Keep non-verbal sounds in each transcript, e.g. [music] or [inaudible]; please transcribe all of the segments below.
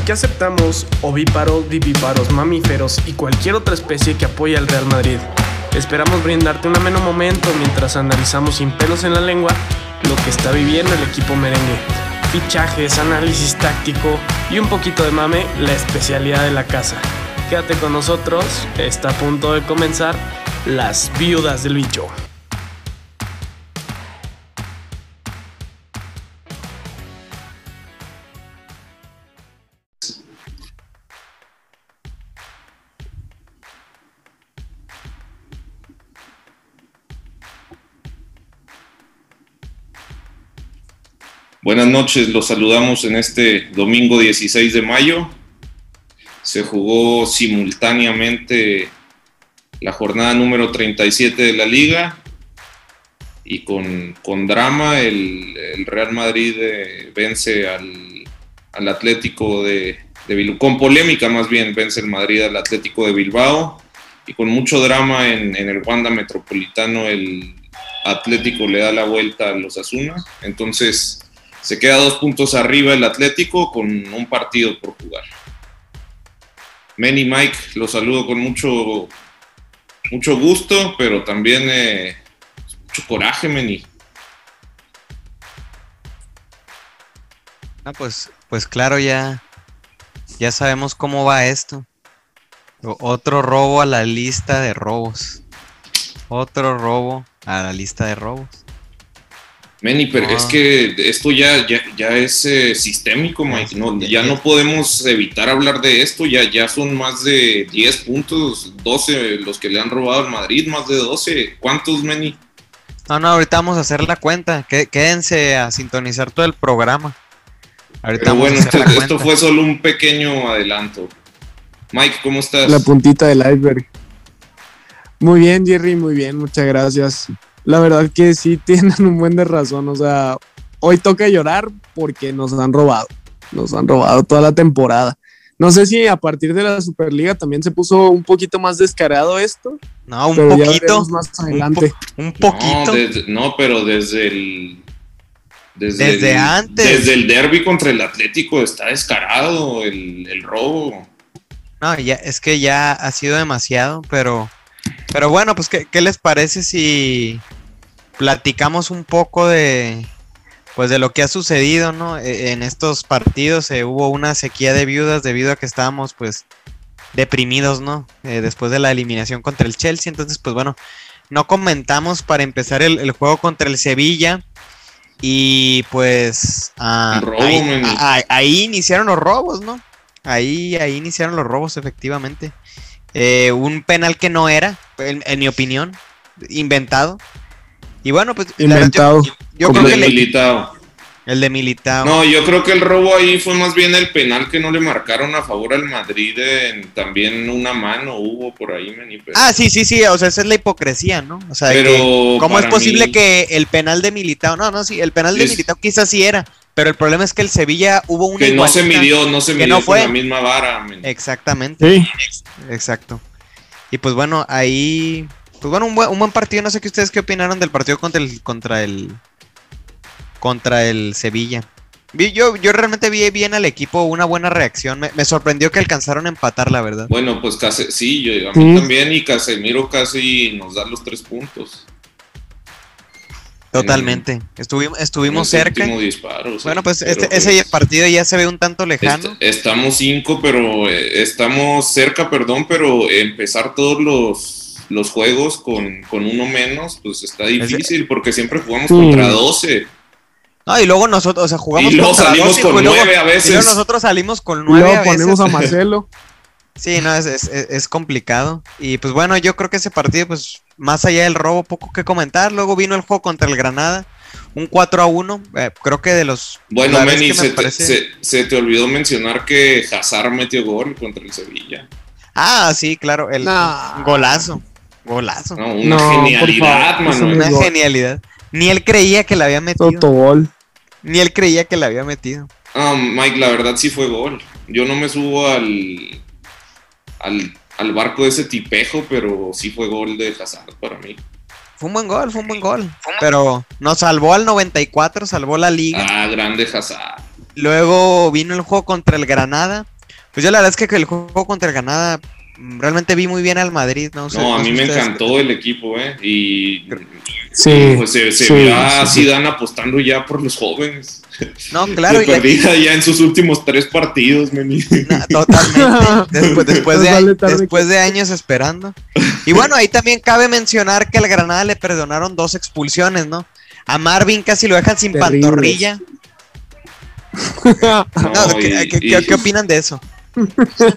Aquí aceptamos ovíparos, vivíparos, mamíferos y cualquier otra especie que apoye al Real Madrid. Esperamos brindarte un ameno momento mientras analizamos sin pelos en la lengua lo que está viviendo el equipo merengue. Fichajes, análisis táctico y un poquito de mame, la especialidad de la casa. Quédate con nosotros, está a punto de comenzar Las Viudas del Bicho. Buenas noches, los saludamos en este domingo 16 de mayo. Se jugó simultáneamente la jornada número 37 de la liga y con, con drama el, Real Madrid eh, vence al, al, Atlético de, de Bilbao, con polémica más bien vence el Madrid al Atlético de Bilbao y con mucho drama en, en el Wanda Metropolitano el Atlético le da la vuelta a los Asuna. Entonces se queda dos puntos arriba el Atlético con un partido por jugar. Manny Mike, los saludo con mucho, mucho gusto, pero también eh, mucho coraje, Manny. Ah, pues, pues claro, ya, ya sabemos cómo va esto. Otro robo a la lista de robos. Otro robo a la lista de robos. Manny, pero ah. es que esto ya, ya, ya es eh, sistémico, Mike. No, ya no podemos evitar hablar de esto. Ya, ya son más de 10 puntos, 12 los que le han robado al Madrid, más de 12. ¿Cuántos, Manny? No, no, ahorita vamos a hacer la cuenta. Quédense a sintonizar todo el programa. Ahorita pero bueno, esto, esto fue solo un pequeño adelanto. Mike, ¿cómo estás? La puntita del iceberg. Muy bien, Jerry, muy bien, muchas gracias la verdad que sí [laughs] tienen un buen de razón. O sea, hoy toca llorar porque nos han robado. Nos han robado toda la temporada. No sé si a partir de la Superliga también se puso un poquito más descarado esto. No, un poquito. más adelante. Un, poquito. No, pero desde el. Desde, antes. Desde el derby contra el Atlético está descarado el, el robo. No, ya, es que ya ha sido demasiado, pero pero bueno, pues, ¿qué, ¿qué, les parece si platicamos un poco de, pues, de lo que ha sucedido, ¿no? E, en estos partidos eh, hubo una sequía de viudas debido a que estábamos, pues, deprimidos, ¿no? Eh, después de la eliminación contra el Chelsea. Entonces, pues, bueno, no comentamos para empezar el, el juego contra el Sevilla. Y pues ah, ahí, ahí, iniciaron los robos, ¿no? Ahí, ahí iniciaron los robos, efectivamente. Eh, un penal que no era, en, mi opinión, inventado. Y bueno, pues. Inventado. yo, creo que Militao. El de Militao. No, yo creo que el robo ahí fue más bien el penal que no le marcaron a favor al Madrid. En, también una mano hubo por ahí. Ah, sí, sí, sí. O sea, esa es la hipocresía, ¿no? O sea, Pero ¿cómo es posible que el penal de Militao. No, no, sí, el penal de Militao quizás sí era. Pero el problema es que el Sevilla hubo una. Que no se midió, no se midió con la misma vara. Exactamente. Sí. Exacto. Y pues bueno, ahí. Pues bueno, un buen, un buen, partido. No sé qué ustedes qué opinaron del partido contra el. contra el. Contra el Sevilla. Yo, yo realmente vi bien al equipo, una buena reacción. Me, sorprendió que alcanzaron a empatar, la verdad. Bueno, pues casi, sí, yo, a mí también, y Casemiro casi nos da los tres puntos. Totalmente. Estuvimos, estuvimos cerca. Disparo, bueno, pues este, ese pues partido ya se ve un tanto lejano. estamos cinco, pero eh, estamos cerca, perdón, pero empezar todos los, los juegos con, con uno menos, pues está difícil, porque siempre jugamos contra 12. No, y luego nosotros, o sea, jugamos y luego salimos con nueve a veces. Y luego nosotros salimos con nueve luego a veces. ponemos a [laughs] Marcelo. Sí, no, es, es, es, complicado. Y pues bueno, yo creo que ese partido, pues más allá del robo, poco que comentar. Luego vino el juego contra el Granada, un 4 a 1. Eh, creo que de los. Bueno, Meni, se, se, te olvidó mencionar que Hazard metió gol contra el Sevilla. Ah, sí, claro, el golazo. Golazo. No, una genialidad, mano. Una genialidad. Ni él creía que la había metido. gol. Ni él creía que la había metido. Ah, Mike, la verdad sí fue gol. Yo no me subo al al, al barco de ese tipejo, pero sí fue gol de Hazard para mí. Fue un buen gol, fue un buen gol. Pero nos salvó al 94, salvó la liga. Ah, grande Hazard. Luego vino el juego contra el Granada. Pues yo la verdad es que el juego contra el Granada realmente vi muy bien al Madrid, ¿no? no, a mí me encantó el equipo, ¿eh? Y Sí. pues se, se sí, ve a sí. Apostando ya por los jóvenes. No, claro, de y la- perdida ya en sus últimos tres partidos, meni. Totalmente. [laughs] Después, después, de, vale después de años esperando. Y bueno, ahí también cabe mencionar que al Granada le perdonaron dos expulsiones, ¿no? A Marvin casi lo dejan sin pantorrilla. [laughs] No, No, ¿qué, y- qué- y- qué- qué opinan de eso?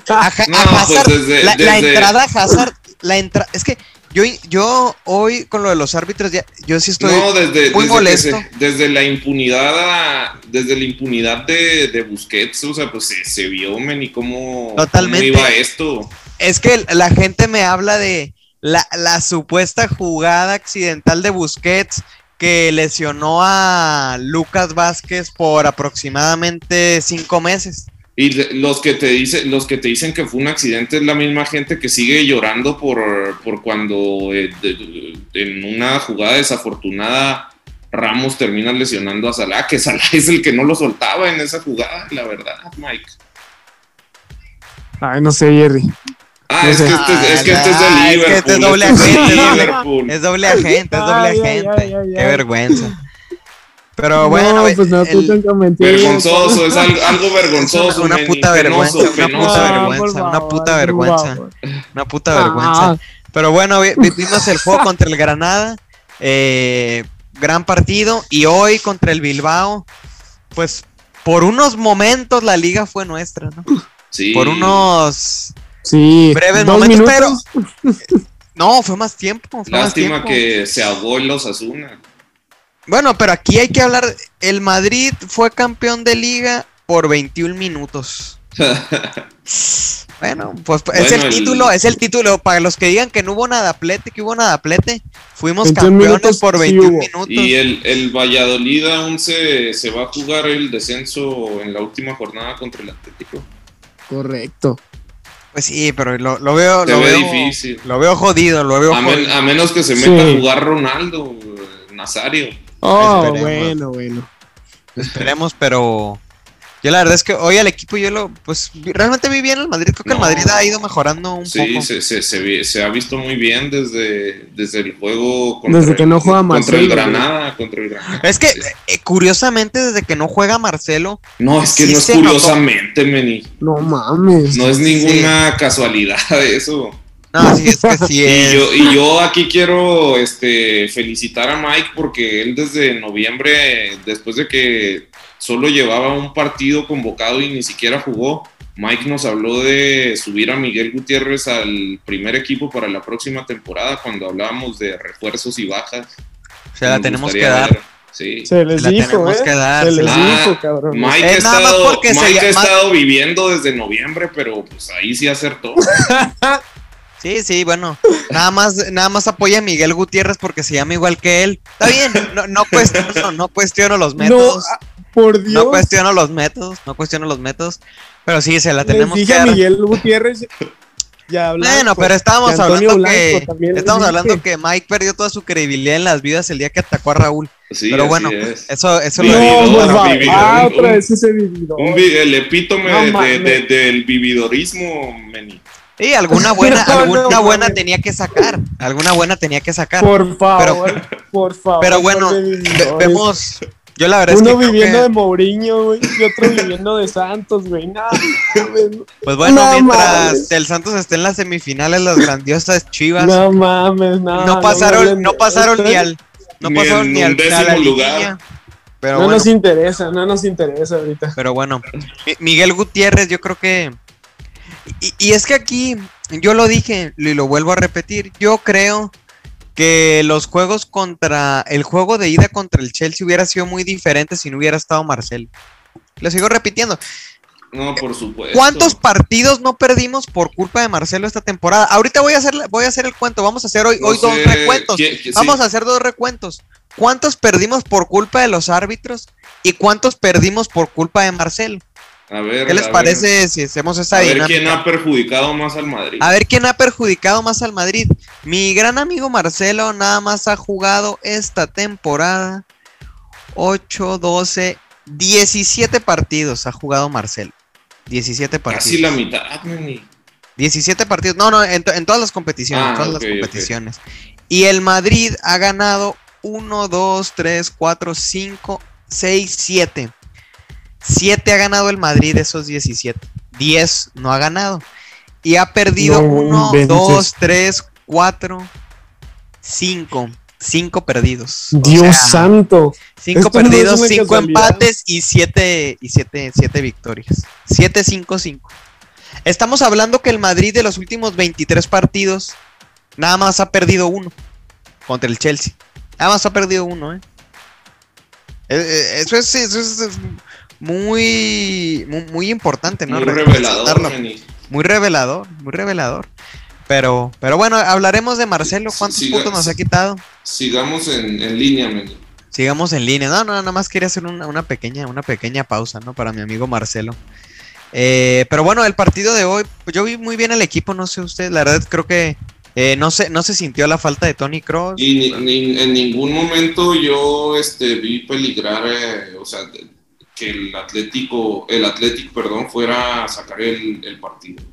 A, No, a pues desde- la, entrada a Hazard, la entrada, es que yo, yo hoy con lo de los árbitros, ya, yo sí estoy no, desde, muy desde, molesto. se- desde la impunidad a- desde la impunidad de, de Busquets, o sea, pues se, se vio, men, y cómo, Totalmente. cómo iba esto. Es que la gente me habla de la, la supuesta jugada accidental de Busquets que lesionó a Lucas Vázquez por aproximadamente cinco meses. Y los que te dicen, los que te dicen que fue un accidente es la misma gente que sigue llorando por, por cuando eh, de- en una jugada desafortunada Ramos termina lesionando a Salah, que Salah es el que no lo soltaba en esa jugada, la verdad, Mike. Ay, no sé, Jerry. Ah, No es, sé. que este, es- es que este es Ah, de es que Liverpool. este es doble este es de agente, doble- Liverpool. Es doble agente, es doble agente. ay, Qué vergüenza. Pero bueno, no, pues no el-. Vergonzoso, es algo, algo vergonzoso. una puta vergüenza, penoso, una penoso. puta Ah, por vergüenza, una puta vergüenza. una puta vergüenza. Pero bueno, vi- vi- vimos el juego contra el Granada. eh, gran partido. Y hoy contra el Bilbao. Pues por unos momentos la liga fue nuestra, ¿no? Sí. Por unos sí, breves momentos, minutos. pero. [laughs] No, fue más tiempo. Fue más Lástima tiempo. que se ahogó el Osasuna. Bueno, pero aquí hay que hablar. El Madrid fue campeón de liga por 21 minutos. [laughs] Bueno, pues es Bueno, el el- título, es el título. Para los que digan que no hubo nadaplete, que hubo nadaplete, fuimos 21 campeones por sí 21 hubo. minutos. Y el, el Valladolid aún se, se va a jugar el descenso en la última jornada contra el Atlético. Correcto. Pues sí, pero lo, lo veo, lo ve veo, difícil. lo veo jodido, lo veo A, men- jodido. a menos que se Sí. meta a jugar Ronaldo, eh, Nazario. Oh, Esperemos. bueno, bueno. Esperemos, pero yo la verdad es que hoy al equipo yo lo, pues realmente vi bien el Madrid. Creo que el No. Madrid ha ido mejorando un Sí, poco. se, se, se, ha visto muy bien desde, desde el juego contra, Desde que no juega contra el Marcelo, Granada. Contra el Granada. Es que Sí. eh, curiosamente desde que no juega Marcelo, No, es que sí no es curiosamente, Meni. No mames. No es ninguna casualidad [laughs] eso. No, sí es que sí es. [laughs] Y yo, y yo aquí quiero este, felicitar a Mike porque él desde noviembre, después de que solo llevaba un partido convocado y ni siquiera jugó, Mike nos habló de subir a Miguel Gutiérrez al primer equipo para la próxima temporada cuando hablábamos de refuerzos y bajas. Se la Me tenemos que dar. ver. Sí. Se les La dijo, tenemos ¿eh? que dar, Se les la- dijo, cabrón. Mike, ha estado, se Mike ha estado viviendo desde noviembre, pero pues ahí sí acertó. [laughs] Sí, sí, bueno, nada más, nada más apoya a Miguel Gutiérrez porque se llama igual que él. Está bien, no, no cuestiono, no cuestiono los No, métodos, ah, por Dios. no cuestiono los métodos, no cuestiono los métodos, pero sí se la les tenemos que dije a. Miguel Gutiérrez. Ya hablamos Bueno, pero estábamos hablando Blanco que estamos hablando que Mike perdió toda su credibilidad en las vidas el día que atacó a Raúl. Sí, Pero bueno, es. Eso, eso Sí, lo No, Vividor, Ah, un- otra vez ese vividor. Un el epítome No de- de- de- del vividorismo, Meni. Sí, alguna buena, [laughs] No, alguna no, buena tenía que sacar, alguna buena tenía que sacar. Por favor, por favor. Pero bueno, vemos, yo la verdad es Uno que viviendo que- de Mourinho, güey, y otro viviendo de Santos, güey. Mames, Pues bueno, No mientras mames. el Santos esté en las semifinales, las grandiosas Chivas no mames, no. no pasaron, no pasaron ni al, no Ni pasaron ni al, décimo lugar. Pero no bueno, nos interesa, no nos interesa ahorita. pero bueno, Mi- Miguel Gutiérrez, yo creo que y, y es que aquí yo lo dije y lo vuelvo a repetir, yo creo que los juegos contra el juego de ida contra el Chelsea hubiera sido muy diferente si no hubiera estado Marcel. Lo sigo repitiendo. No, por supuesto. ¿Cuántos partidos no perdimos por culpa de Marcelo esta temporada? Ahorita voy a hacer, voy a hacer el cuento. Vamos a hacer hoy, No hoy dos recuentos. ¿quién- quién- Vamos sí. a hacer dos recuentos. ¿Cuántos perdimos por culpa de los árbitros? ¿Y cuántos perdimos por culpa de Marcelo? A ver, ¿Qué les a ver, parece si hacemos esa A ver dinámica? quién ha perjudicado más al Madrid. A ver quién ha perjudicado más al Madrid. Mi gran amigo Marcelo nada más ha jugado esta temporada 8, 12, 17 partidos ha jugado Marcelo. 17 partidos. Casi la mitad, Manny. 17 partidos. No, no, en, to- en todas las competiciones. Ah, en todas ok, las competiciones. Y el Madrid ha ganado 1, 2, 3, 4, 5, 6, 7. 7 ha ganado el Madrid de esos 17. 10 no ha ganado. Y ha perdido No 1, inventes. 2, 3, 4, 5. 5 perdidos. O Dios sea, santo. 5 Esto no es perdidos, una 5 casualidad. empates y 7 y siete, siete victorias. 7 5 5. Estamos hablando que el Madrid de los últimos 23 partidos nada más ha perdido uno contra el Chelsea. Nada más ha perdido uno, ¿eh? Eh, eh, Eso es, eso es- es muy, muy, muy importante, ¿no? Muy Re- revelador. Muy revelador, muy revelador. Pero, pero bueno, hablaremos de Marcelo. ¿Cuántos Sí, puntos nos ha quitado? Sigamos en, en línea, Manny. Sigamos en línea. No, no, nada más quería hacer una, una pequeña, una pequeña pausa, ¿no? Para mi amigo Marcelo. Eh, pero bueno, el partido de hoy, pues yo vi muy bien el equipo, no sé usted, la verdad creo que eh, no se, no se sintió la falta de Tony Cross. Y ni- ni- en ningún momento yo este, vi peligrar, eh, o sea, que el Atlético, el Atlético, perdón, fuera a sacar el, el partido.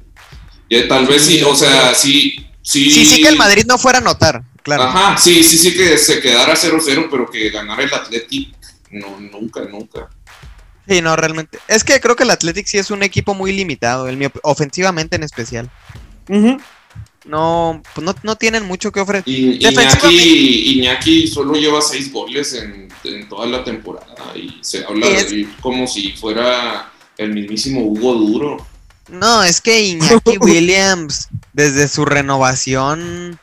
Y tal vez sí, o sea, sí, sí. Sí, sí que el Madrid no fuera a anotar, claro. Ajá, sí, sí, sí que se quedara 0-0, pero que ganara el Atlético, no, nunca, nunca. Sí, no, realmente. Es que creo que el Athletic sí es un equipo muy limitado, el mío, ofensivamente en especial. No, pues no, no tienen mucho que ofrecer. Y, Iñaki, Iñaki solo lleva seis goles en, en toda la temporada y se habla de él como si fuera el mismísimo Hugo Duro. No, es que Iñaki [laughs] Williams, desde su renovación,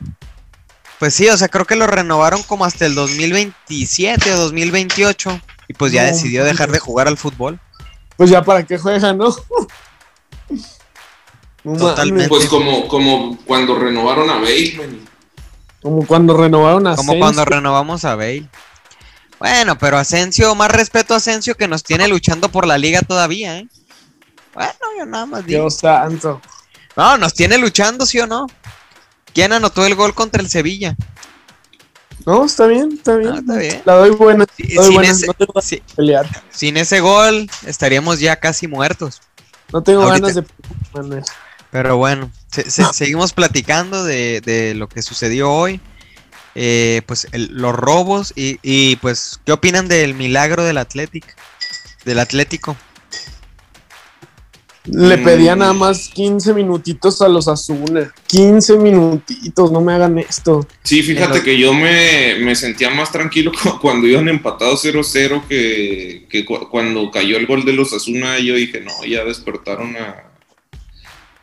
pues sí, o sea, creo que lo renovaron como hasta el 2027 o 2028 y pues ya No, decidió dejar de jugar al fútbol. Pues ya para qué juega, ¿no? Totalmente. Pues como, como cuando renovaron a Bale. Como cuando renovaron a Como Asensio. cuando renovamos a Bale. Bueno, pero Asensio, más respeto a Asensio que nos tiene luchando por la liga todavía, ¿eh? Bueno, yo nada más digo. Dios santo. No, nos tiene luchando, ¿sí o no? ¿Quién anotó el gol contra el Sevilla? No, está bien, está bien. Ah, está bien. La doy buena. La doy sin buena. ese- No tengo sí. ganas de pelear. Sin ese gol estaríamos ya casi muertos. No tengo Ahorita- ganas de. Pero bueno, se- se- seguimos platicando de, de lo que sucedió hoy. Eh, pues el- los robos y, y, pues, ¿qué opinan del milagro del Atlético? Del Atlético. Le Mm. pedía nada más 15 minutitos a los Azuna. 15 minutitos, no me hagan esto. Sí, fíjate que yo me, me sentía más tranquilo [laughs] cu- cuando iban empatados 0-0 que, que cu- cuando cayó el gol de los Asuna. Yo dije, no, ya despertaron a,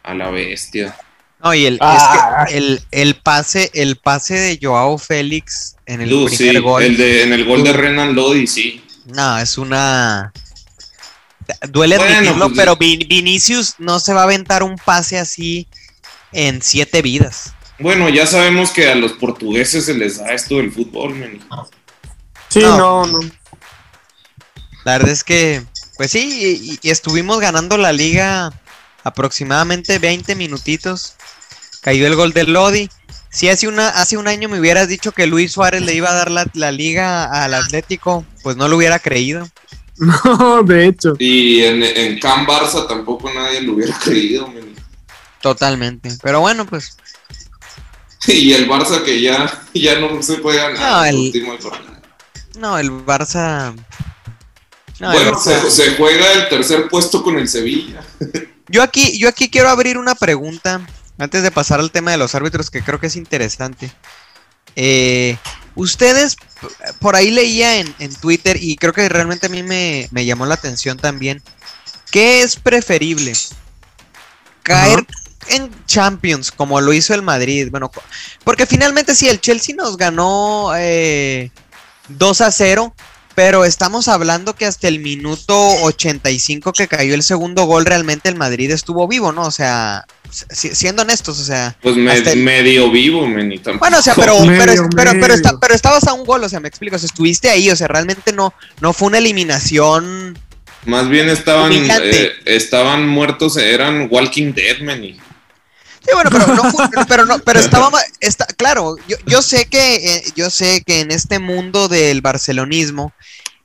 a la bestia. No, y el, Ah. es que el, el pase, el pase de Joao Félix en el primer sí, gol. el de, en el gol de Renan Lodi, sí. No, es una. Duele Bueno, admitirlo, pues, pero Vin- Vinicius no se va a aventar un pase así en siete vidas. Bueno, ya sabemos que a los portugueses se les da esto del fútbol, man. Sí, No. no, no. La verdad es que, pues sí, y, y estuvimos ganando la liga aproximadamente 20 minutitos. Cayó el gol de Lodi. Si hace, una, hace un año me hubieras dicho que Luis Suárez le iba a dar la, la liga al Atlético, pues no lo hubiera creído. [laughs] No, de hecho. Y en, en Can Barça tampoco nadie lo hubiera creído, man. Totalmente. Pero bueno, pues [laughs] Y el Barça que ya, ya no se puede ganar No, el- jornada. no, el Barça. no, el Bueno, Barça- se, se juega el tercer puesto con el Sevilla. [laughs] Yo aquí, yo aquí quiero abrir una pregunta antes de pasar al tema de los árbitros que creo que es interesante. Eh, ustedes, por ahí leía en, en Twitter y creo que realmente a mí me, me llamó la atención también. ¿Qué es preferible? ¿Caer en Champions como lo hizo el Madrid? Bueno, porque finalmente sí, el Chelsea nos ganó eh, 2 a 0. Pero estamos hablando que hasta el minuto 85 que cayó el segundo gol, realmente el Madrid estuvo vivo, ¿no? O sea, si- siendo honestos, o sea. Pues me- Hasta el- medio vivo, men, y tampoco- Bueno, o sea, pero, Medio, pero, pero, pero, está- pero estabas a un gol, o sea, me explico, o sea, estuviste ahí, o sea, realmente no, no fue una eliminación. Más bien estaban, eh, estaban muertos, eran Walking Dead, man. Sí, bueno, pero no [laughs] pero no, pero estaba, está, claro, yo, yo sé que, eh, yo sé que en este mundo del barcelonismo,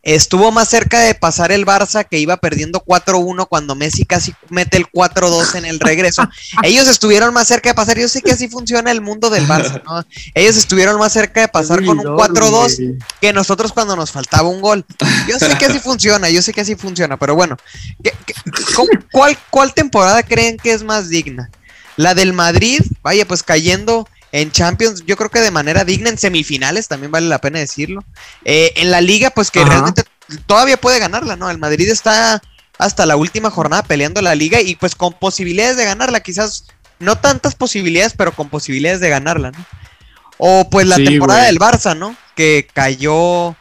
estuvo más cerca de pasar el Barça que iba perdiendo 4-1 cuando Messi casi mete el 4-2 en el regreso. [laughs] Ellos estuvieron más cerca de pasar, yo sé que así funciona el mundo del Barça, ¿no? Ellos estuvieron más cerca de pasar con un 4-2 que nosotros cuando nos faltaba un gol. Yo sé que así [laughs] funciona, yo sé que así funciona, pero bueno, cuál, ¿cuál temporada creen que es más digna? La del Madrid, vaya, pues cayendo en Champions, yo creo que de manera digna, en semifinales también vale la pena decirlo. Eh, en la liga, pues que realmente todavía puede ganarla, ¿no? El Madrid está hasta la última jornada peleando la liga y pues con posibilidades de ganarla, quizás no tantas posibilidades, pero con posibilidades de ganarla, ¿no? O pues la temporada del Barça, ¿no? Que cayó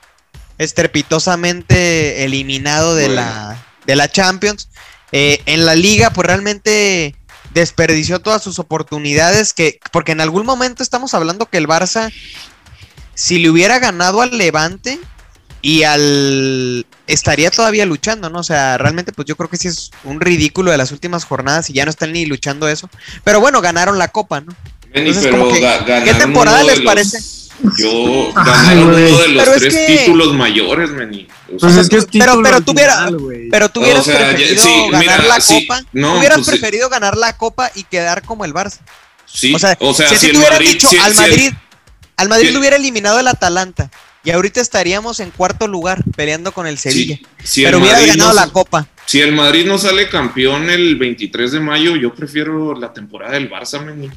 estrepitosamente eliminado de, la, de la Champions. Eh, en la liga, pues realmente desperdició todas sus oportunidades que porque en algún momento estamos hablando que el Barça si le hubiera ganado al Levante y al estaría todavía luchando, ¿no? O sea, realmente pues yo creo que sí es un ridículo de las últimas jornadas y ya no están ni luchando eso. Pero bueno, ganaron la copa, ¿no? ¿Qué temporada les parece? Yo ganaron uno de los tres títulos mayores, Meni. Pues pero, pero, tuviera, pero tú hubieras preferido ganar la copa. No, hubieras pues preferido ganar la copa y quedar como el Barça. Sí, o sea, si, si, te hubieran dicho al Madrid, al Madrid le hubiera eliminado el Atalanta. Y ahorita estaríamos en cuarto lugar peleando con el Sevilla. pero hubiera ganado la copa. Si el Madrid no sale campeón el 23 de mayo, yo prefiero la temporada del Barça, Meni.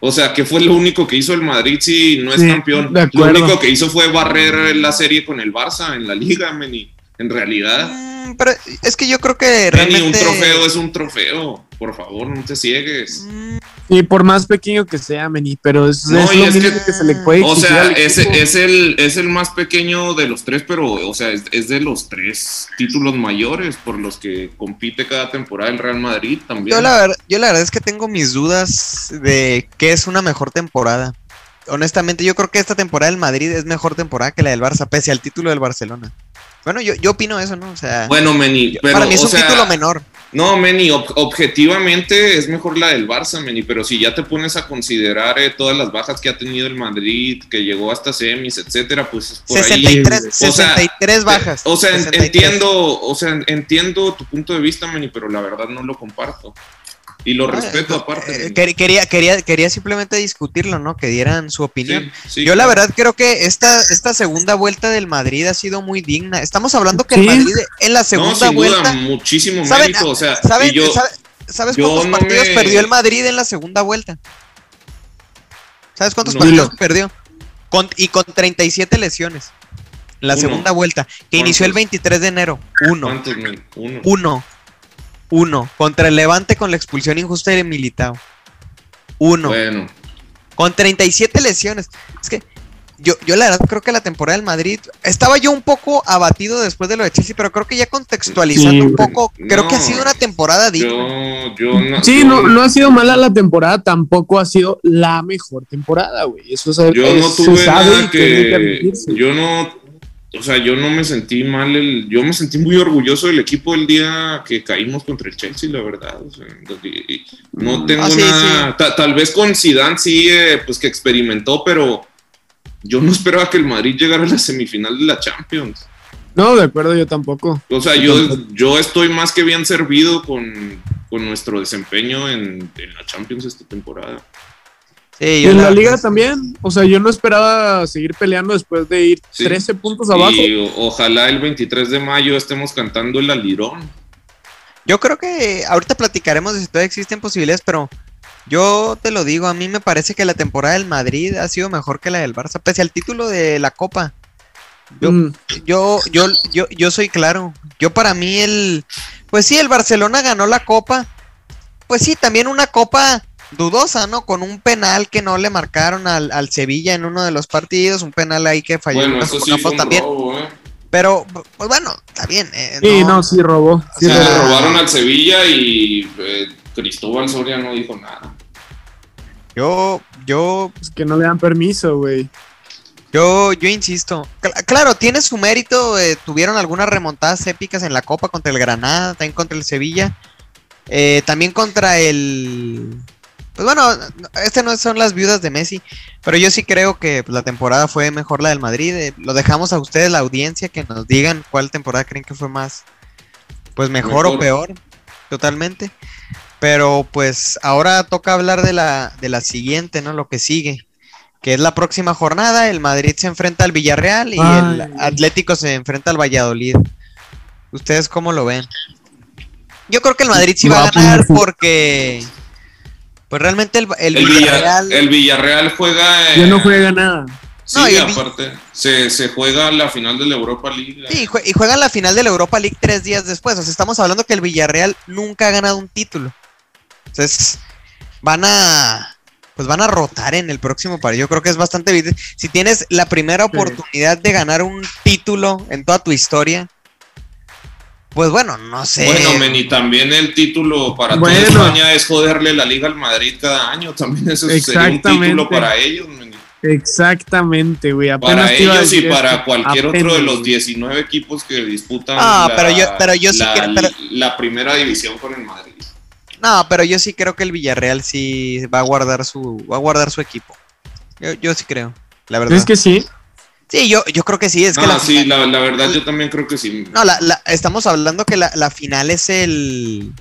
O sea, ¿qué fue lo único que hizo el Madrid si no es campeón? Lo único que hizo fue barrer la serie con el Barça en la liga, Meni. En realidad. Pero es que yo creo que realmente... un trofeo es un trofeo. Por favor, no te ciegues. Mm. Y por más pequeño que sea, Meni, pero es, lo que, se le puede O sea, es, es, el, es el más pequeño de los tres, pero, o sea, es, de los tres títulos mayores por los que compite cada temporada el Real Madrid también. Yo la, yo la verdad es que tengo mis dudas de qué es una mejor temporada. Honestamente, yo creo que esta temporada del Madrid es mejor temporada que la del Barça, pese al título del Barcelona. Bueno, yo, yo opino eso, ¿no? O sea, bueno, Meni, pero, para mí es un título menor. No, Meni, objetivamente es mejor la del Barça, Meni, pero si ya te pones a considerar eh, todas las bajas que ha tenido el Madrid, que llegó hasta semis, etcétera, pues por 63, ahí. 63 bajas. O sea, entiendo, o sea, entiendo tu punto de vista, Meni, pero la verdad no lo comparto. Y lo respeto aparte. Eh, quería, quería, quería simplemente discutirlo, ¿no? Que dieran su opinión. Yo la verdad creo que esta, esta segunda vuelta del Madrid ha sido muy digna. Estamos hablando que el Madrid en la segunda vuelta. muchísimo mérito. O sea, ¿sabes cuántos partidos perdió el Madrid en la segunda vuelta? ¿Sabes cuántos partidos perdió? y con 37 lesiones. La segunda vuelta, que inició el 23 de enero. Uno. Uno. Uno. Uno. Contra el Levante con la expulsión injusta de Militao. Uno. Bueno. Con 37 lesiones. Es que yo, yo la verdad creo que la temporada del Madrid. Estaba yo un poco abatido después de lo de Chelsea, pero creo que ya contextualizando un poco, creo que ha sido una temporada digna. Yo, no, sí, no, no ha sido mala la temporada, tampoco ha sido la mejor temporada, güey. Eso es, yo no tuve nada que yo no o sea, yo no me sentí mal, el, yo me sentí muy orgulloso del equipo el día que caímos contra el Chelsea, la verdad. O sea, no mm. tengo ah, nada, tal vez con Zidane sí, eh, pues que experimentó, pero yo no [laughs] esperaba que el Madrid llegara a la semifinal de la Champions. No, de acuerdo, yo tampoco. O sea, yo, yo estoy más que bien servido con, nuestro desempeño en, en la Champions esta temporada en la, liga también, o sea, yo no esperaba seguir peleando después de ir 13 puntos abajo. Y ojalá el 23 de mayo estemos cantando el alirón. Yo creo que ahorita platicaremos de si todavía existen posibilidades, pero yo te lo digo, a mí me parece que la temporada del Madrid ha sido mejor que la del Barça, pese al título de la Copa. Yo, mm. yo, yo, yo, yo soy claro. Yo para mí el, pues sí, el Barcelona ganó la Copa. Pues sí, también una Copa dudosa, ¿no? Con un penal que no le marcaron al, al Sevilla en uno de los partidos, un penal ahí que falló bueno, eso sí también. ¿eh? Pero, pues bueno, está bien. Eh, sí, no, sí robó. Sí robaron al Sevilla y eh, Cristóbal Soria no dijo nada. Yo, yo. Es que no le dan permiso, güey. Yo, yo insisto. claro, tiene su mérito. Eh, tuvieron algunas remontadas épicas en la Copa contra el Granada, también contra el Sevilla. también contra el Pues bueno, este no son las viudas de Messi, pero yo sí creo que la temporada fue mejor la del Madrid. eh, lo dejamos a ustedes, la audiencia, que nos digan cuál temporada creen que fue más, pues mejor, o peor, totalmente. Pero pues ahora toca hablar de la, de la siguiente, ¿no? Lo que sigue, que es la próxima jornada. El Madrid se enfrenta al Villarreal y el. Atlético se enfrenta al Valladolid. ¿Ustedes cómo lo ven? Yo creo que el Madrid sí va, a ganar porque, pues realmente el, el El, Villa- Villarreal. el Villarreal juega. eh, Ya no juega nada. Sí, No, y aparte. Se, se juega la final de la Europa League. Sí, y jue- y juegan la final de la Europa League tres días después. O sea, estamos hablando que el Villarreal nunca ha ganado un título. Entonces, van a. Pues van a rotar en el próximo partido. Yo creo que es bastante evidente. Si tienes la primera Sí. oportunidad de ganar un título en toda tu historia, pues bueno, no sé. Bueno, Meni, también el título para Bueno. toda España es joderle la liga al Madrid cada año. También eso sería un título para ellos, Meni. Exactamente, güey. Apenas Para ellos y para esto. cualquier otro de los güey. 19 equipos que disputan Ah, la, pero yo- pero yo sí la- quiero- pero- la primera división con el Madrid. No, pero yo sí creo que el Villarreal sí va a guardar su, va a guardar su equipo. Yo, yo sí creo, la verdad. Es que sí. Sí, yo, yo creo que sí. Es que Ah, la sí, final- la, la verdad yo también creo que sí. No, la, la- estamos hablando que la, la final es el.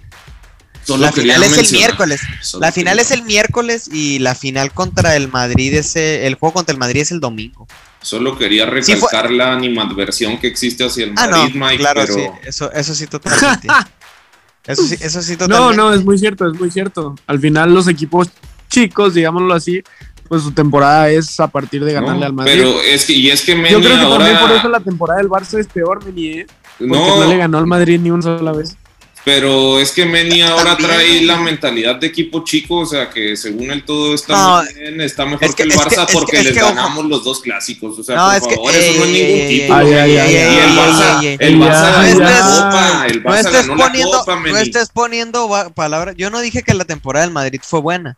Solo la final es el miércoles. Solo La final quería- es el miércoles y la final contra el Madrid es el, el juego contra el Madrid es el domingo. Solo quería Sí, fue- recalcar la animadversión que existe hacia el Ah, Madrid, no, Mike, claro, pero sí, eso, eso sí totalmente. [laughs] eso sí, eso sí No, totalmente. no, es muy cierto, es muy cierto. Al final los equipos chicos, digámoslo así, pues su temporada es a partir de ganarle no, al Madrid. pero es que y es que Meni Yo creo que ahora también por eso la temporada del Barça es peor, Meni, ¿eh? Porque no, no, le ganó al Madrid ni una sola vez. pero es que Meni ahora También. trae la mentalidad de equipo chico, o sea que según él todo está No, muy bien, está mejor es que- que, el Barça es que- porque es les ojo. ganamos los dos clásicos, o sea, No, por es que- favor, eso no es ningún título. y el Barça, el Barça ganó la copa, el No Barça ganó la poniendo, copa, no estés poniendo palabras. Yo no dije que la temporada del Madrid fue buena.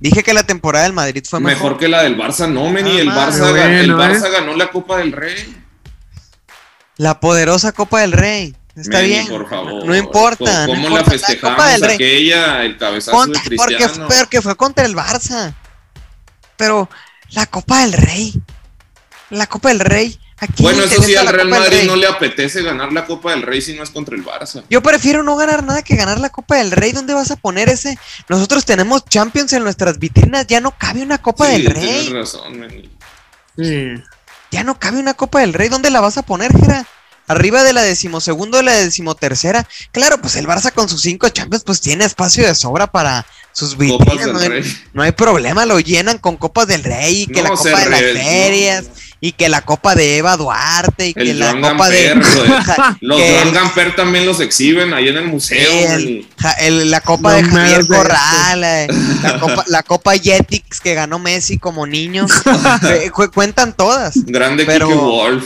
Dije que la temporada del Madrid fue mejor. Mejor que la del Barça, no, Meni, Ah, el. Barça, el Bueno, Barça ganó la Copa del Rey. La poderosa Copa del Rey. Está Meni, bien. por favor. No importa. ¿Cómo, no cómo la festejamos? Copa del Rey. Aquella, el cabezazo Contra- de porque, Cristiano. porque fue contra el Barça. Pero la Copa del Rey. La Copa del Rey. Aquí Bueno, eso sí, al Real Copa Madrid Rey. no le apetece ganar la Copa del Rey si no es contra el Barça. Yo prefiero no ganar nada que ganar la Copa del Rey. ¿Dónde vas a poner ese? Nosotros tenemos Champions en nuestras vitrinas. Ya no cabe una Copa Sí, del tienes Rey. razón, Meni. Sí. Ya no cabe una Copa del Rey. ¿Dónde la vas a poner, Jera? Arriba de la decimosegundo de la decimotercera. Claro, pues el Barça con sus cinco Champions, pues tiene espacio de sobra para sus Copas vitrinas. del No hay, Rey. no hay problema, lo llenan con Copas del Rey. Que No, la Copa de las Ferias. no. Y que la Copa de Eva Duarte. Y que la Copa de. Gamper, [laughs] lo- Los Joan el- Gamper también los exhiben ahí en el museo. el-. Ja- la copa No de Javier de Corral, eh, la copa, la copa Jetix que ganó Messi como niño, [laughs] Eh, cu- cuentan todas. Grande Pero- Kike Wolf.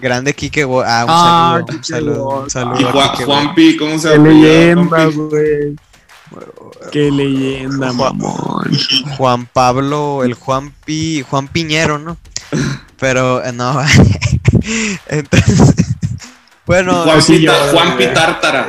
Grande Kike Wo- ah, un Ah, saludo, un saludo, un Wolf. saludo Y Juan, Wolf. Juanpi, ¿cómo se llama? leyenda, Juanpi. güey. Qué leyenda, mamón. Juan Pablo, el Juan Pi, Juan Piñero, ¿no? Pero eh, no. [laughs] Entonces, bueno, Juanpi, sí, yo, Ta- Juanpi güey. Tártara.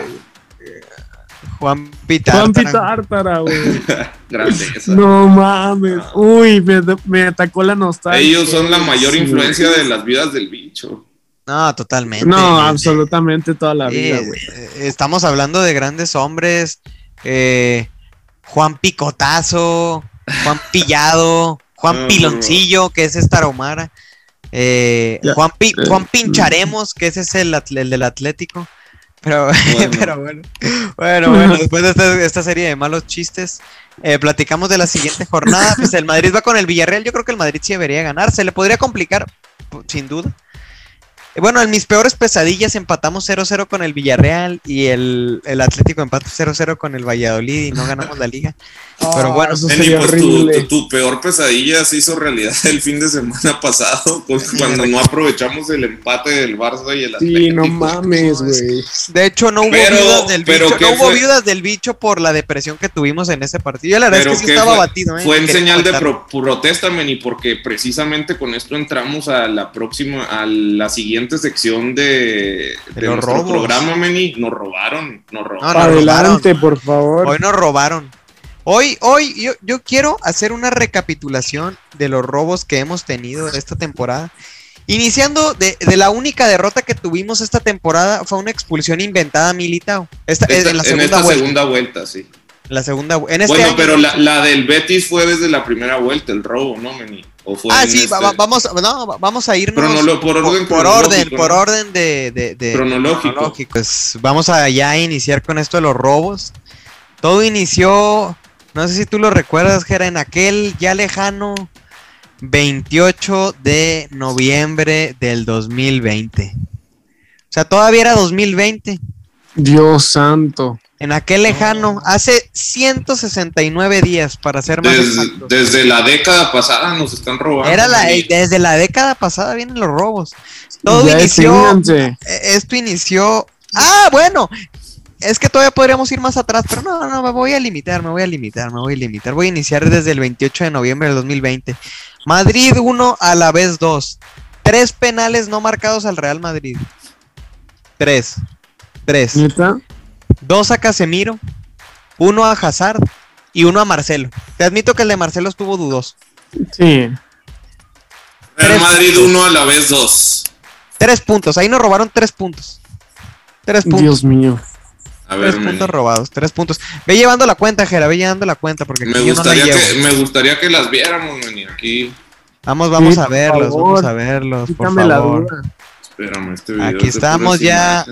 Juan Pitar. Juan Pitártara, güey. [laughs] Grandeza. No mames. Uy, me, me atacó la nostalgia. Ellos son la mayor Sí, influencia de las vidas del bicho. No, totalmente. No, absolutamente toda la Eh, vida, güey. eh, estamos hablando de grandes hombres. Eh, Juan Picotazo, Juan Pillado, Juan Piloncillo, que es Taromara. eh, Ya, Juan, Pi- eh, Juan Pincharemos, que ese es el, el del Atlético. Pero [laughs] Bueno. pero bueno, bueno, bueno, después de esta, esta serie de malos chistes, eh, platicamos de la siguiente jornada. Pues el Madrid va con el Villarreal. Yo creo que el Madrid sí debería ganar. Se le podría complicar, p- sin duda. Eh, Bueno, en mis peores pesadillas empatamos 0-0 con el Villarreal y el, Atlético empata 0-0 con el Valladolid y no ganamos la liga. [laughs] Pero bueno, eso sería pues tu, horrible. tu- tu peor pesadilla se hizo realidad [laughs] el fin de semana pasado, cuando no aprovechamos el empate del Barça y el Sí, Atlético. no mames, güey. De hecho, no hubo Pero- viudas del pero bicho, ¿qué no hubo viudas del bicho por la depresión que tuvimos en ese partido. Yo la verdad Pero es que sí ¿qué estaba fue? batido, ¿eh? Fue en señal de pro- protesta, Meni, porque precisamente con esto entramos a la próxima, a la siguiente sección de, de los nuestro robos. programa, Meni. Nos robaron, nos robaron. No, nos Adelante, por favor. Hoy nos robaron. Hoy, hoy, yo, yo quiero hacer una recapitulación de los robos que hemos tenido esta temporada. Iniciando de, de la única derrota que tuvimos esta temporada fue una expulsión inventada a Militao. Esta, Esta- en la en segunda esta vuelta. segunda vuelta, sí. La segunda en este bueno, año- pero la, la del Betis fue desde la primera vuelta, el robo, ¿no, Meni? ¿O fue Ah, en sí, este- va- va- vamos, no, va- vamos a irnos Cronolo- por orden por orden, cronológico, por orden de, de- de- Cronológico. Pues vamos a ya iniciar con esto de los robos. Todo inició, no sé si tú lo recuerdas, Jera, en aquel ya lejano 28 de noviembre del 2020. O sea, todavía era 2020. Dios santo. En aquel lejano, hace 169 días, para ser más Desde, exactos. desde la década pasada nos están robando. Era la, Meni. desde la década pasada vienen los robos. Todo Ya inició. eh, Esto inició. Ah, bueno. Es que todavía podríamos ir más atrás, pero no, no, me voy a limitar, me voy a limitar, me voy a limitar. Voy a iniciar desde el 28 de noviembre del 2020. Madrid 1 a la vez 2. Tres penales no marcados al Real Madrid. Tres. Tres. ¿Neta? Dos a Casemiro, uno a Hazard y uno a Marcelo. Te admito que el de Marcelo estuvo dudoso. Sí. Real Madrid puntos. 1 a la vez 2. Tres puntos, ahí nos robaron tres puntos. Tres puntos. Dios mío. A ver, Tres puntos robados, tres puntos. Ve llevando la cuenta, Jera, ve llevando la cuenta porque aquí Me yo no la gustaría, llevo. que, me gustaría que las viéramos, Meni. Aquí, Vamos, vamos Sí, a verlos, favor. vamos a verlos, por Quítame la favor. duda. espérame, este video. Aquí es de estamos ya.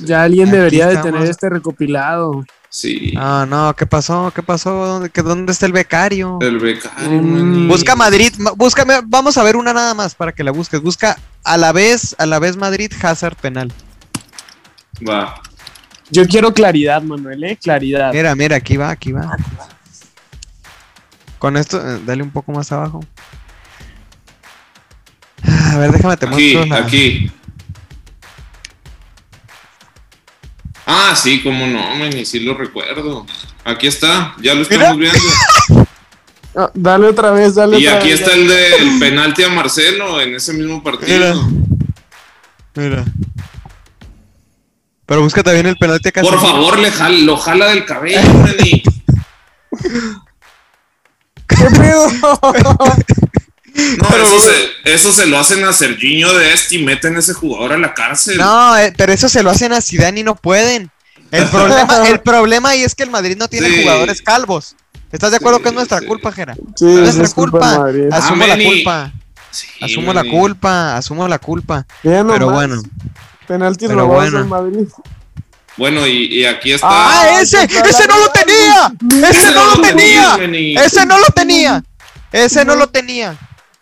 Ya alguien Aquí debería de estamos. tener este recopilado. Sí. No, no, ¿qué pasó? ¿Qué pasó? ¿Dónde, qué- dónde está el becario? El becario, Mm. Busca Madrid, ma- búscame, vamos a ver una nada más para que la busques. Busca a la vez, a la vez Madrid, Hazard penal. Va. Yo quiero claridad, Manuel, ¿eh? Claridad. Mira, mira, aquí va, aquí va. Con esto, eh, dale un poco más abajo. Ah, A ver, déjame te Aquí, muestro la- aquí. Ah, sí, cómo no, Meni, sí lo recuerdo. Aquí está, ya lo estamos viendo. [laughs] Ah, dale otra vez, dale Y otra aquí vez. está el del penalti a Marcelo en ese mismo partido. Mira. Pero búscate bien el penalti acá. Por favor, le jala, lo jala del cabello, Meni. [laughs] ¿Qué pedo? No, Pero- eso, se, eso se lo hacen a Serginho de este y meten a ese jugador a la cárcel. No, eh, pero eso se lo hacen a Zidane y no pueden. El [laughs] problema, el problema ahí es que el Madrid no tiene Sí. jugadores calvos. ¿Estás de acuerdo Sí, que es nuestra sí. culpa, Jera? Sí, Es nuestra es culpa. Ah, Asumo la culpa. Sí, Asumo la culpa. Asumo la culpa. Pero bueno. Penaltis Pero robados bueno. en Madrid. Bueno, y, y aquí está. ¡Ah, Ah, ese! ¡Ese la no lo tenía! ¡Ese no lo tenía! ¡Ese no lo tenía! ¡Ese no lo tenía!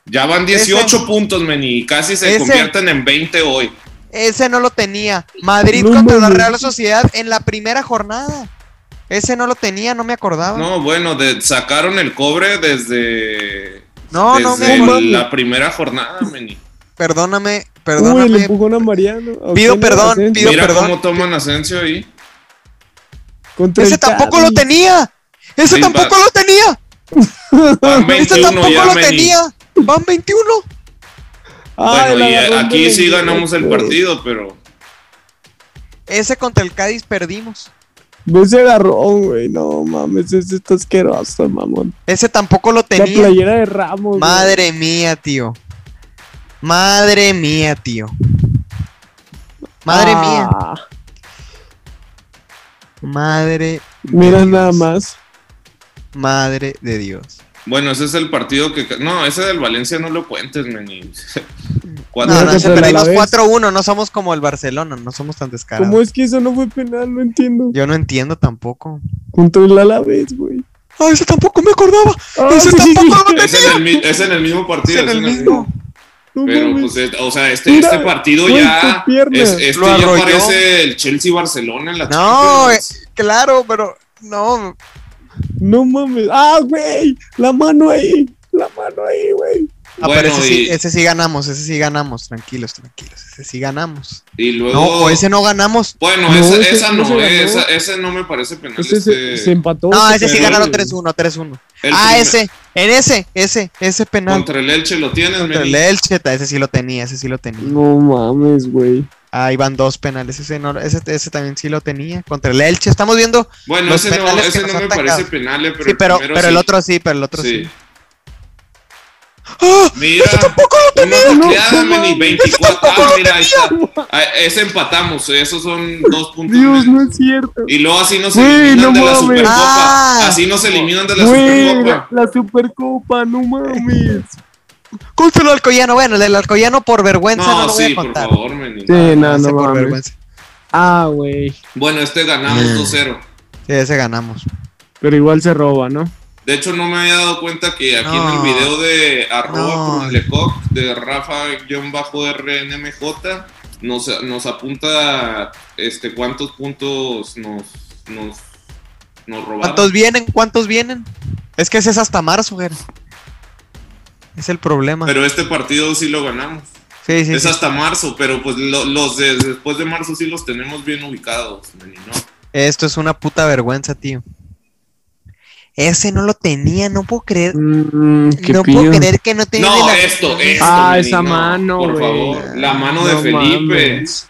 Ya van 18 puntos, Meni. y Casi se Ese- convierten en 20 hoy. Ese no lo tenía. Madrid No contra la. Real Sociedad en la primera jornada. Ese no lo tenía, no me acordaba. No, No, bueno, de- sacaron el cobre desde, no, me desde acuerdo. la primera jornada, Meni. Perdóname, Uy, le perdóname. empujó a Mariano. ¿A Pido perdón, pido Mira perdón. cómo toman Asensio ahí. Contra Ese tampoco lo tenía. [laughs] Ese Sí, tampoco va- lo tenía. Van Ese 21 tampoco ya, lo tenía. Van 21. Ay, Bueno, la y agarró aquí sí la- ganamos el güey. partido, pero Ese contra el Cádiz perdimos. Ese agarrón, güey. No mames, ese está asqueroso, mamón. Ese tampoco lo La tenía. playera de Ramos. güey. Madre mía, tío. Madre mía, tío. Madre Ah, mía. Madre. de Mira Dios. nada más. Madre de Dios. bueno, ese es el partido que. No, ese del Valencia no lo cuentes, Meni. [laughs] Cuatro- No, no, el perdimos Alavés. 4-1. No somos como el Barcelona. No somos tan descarados. ¿Cómo es que eso no fue penal? No entiendo. Yo no entiendo tampoco. Contra el Alavés, güey. Ah, ese tampoco me acordaba. Ah, Ese sí, sí, tampoco sí. lo [laughs] es, en el, es en el mismo partido. Es en es el en el mismo. No Pero, mames. pues, es- o sea, este, Mira, este partido ya. es- este Lo ya parece el Chelsea-Barcelona en la No, eh, claro, pero no. No mames. Ah, güey. La mano ahí. La mano ahí, güey. Ah, Bueno, pero ese, sí, ese sí ganamos, ese sí ganamos, tranquilos, tranquilos, ese sí ganamos. Y luego. No, o ese no ganamos. Bueno, No, esa, ese esa no no, se eh, esa, ese no me parece penal. Ese se, este- se empató. No, se ese sí ganaron güey. 3-1, 3-1. el Ah, primer- ese, en ese, ese, ese penal. Contra el Elche lo tienes, Contra el Elche, ta- ese sí lo tenía, ese sí lo tenía. No mames, güey. Ah, iban dos penales, ese, no, ese, ese también sí lo tenía. Contra el Elche, estamos viendo. Bueno, Los ese no, penales que ese nos no han me parece atacado. penal, eh, pero, sí, el pero, primero pero el sí. otro sí, pero el otro sí. Sí. ¡Ah! Mira, tampoco lo tenía! No, Meni, mames. 24. Ah, mira, ahí está. Ah, ese empatamos, eh, esos son dos puntos. Dios, menos. no es cierto. Y luego así no se Güey, eliminan no de la mames. Supercopa. Ah. así no se eliminan de la Güey, la, Supercopa. la Supercopa, no mames. Contra el Alcoyano, bueno, el del Alcoyano por vergüenza no, No, lo voy sí, a por contar. favor, Meni. Sí, no, Ese no por mames. vergüenza. Ah, güey. Bueno, este ganamos Mm. 2-0. Sí, ese ganamos. Pero igual se roba, ¿no? De hecho, no me había dado cuenta que aquí en el video de arroba No. con Lecoq, de Rafa-RNMJ, nos, nos apunta este cuántos puntos nos, nos, nos robaron. ¿Cuántos vienen? ¿Cuántos vienen? Es que ese es hasta marzo, güey. Es el problema. Pero este partido sí lo ganamos. sí, sí, es sí. hasta marzo, pero pues lo- los de después de marzo sí los tenemos bien ubicados, ¿no? Esto es una puta vergüenza, tío. Ese no lo tenía, no puedo creer. Mm, no puedo creer que no tenía No, la- esto, esto. Ah, esa no, mano, Por favor, la mano de Felipe. mames.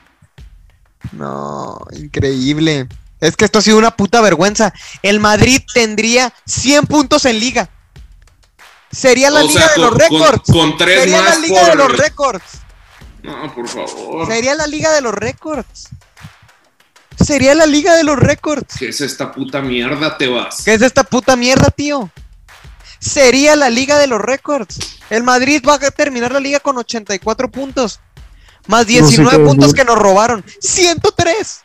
No, increíble. Es que esto ha sido una puta vergüenza. El Madrid tendría 100 puntos en liga. Sería la O liga sea, de con- los con- récords. Con, tres Sería más la liga por- de los récords. No, por favor. Sería la liga de los récords. Sería la liga de los récords. ¿Qué es esta puta mierda, te vas? ¿Qué es esta puta mierda, tío? Sería la liga de los récords. El Madrid va a terminar la liga con 84 puntos. Más 19 qué puntos decir. que nos robaron. 103.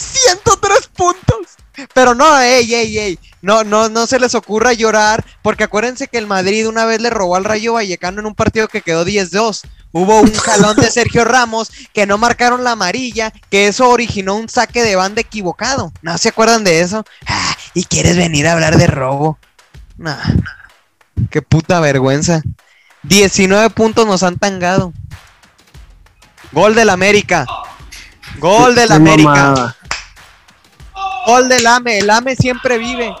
103 puntos. Pero no, ey, ey, ey. No, no, no se les ocurra llorar. Porque acuérdense que el Madrid una vez le robó al Rayo Vallecano en un partido que quedó 10-2. Hubo un jalón de Sergio Ramos que no marcaron la amarilla, que eso originó un saque de banda equivocado. ¿No se acuerdan de eso? Ah, y quieres venir a hablar de robo. Nah, qué puta vergüenza. 19 puntos nos han tangado. Gol del América. Gol del América. mamada. Gol del AME. El AME siempre vive.